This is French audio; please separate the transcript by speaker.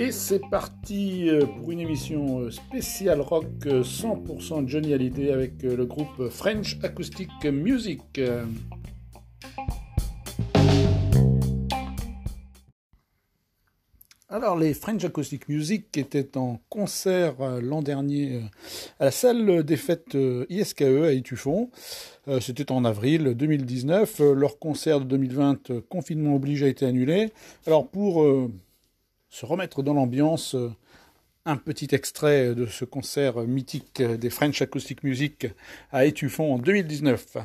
Speaker 1: Et c'est parti euh, pour une émission euh, spéciale rock 100% euh, Johnny Hallyday avec le groupe French Acoustic Music. Alors les French Acoustic Music étaient en concert l'an dernier à la salle des fêtes ISKE à Étuffon. C'était en avril 2019. Leur concert de 2020, confinement oblige, a été annulé. Alors pour se remettre dans l'ambiance, euh, un petit extrait de ce concert mythique des French Acoustic Music à Étuffon en 2019.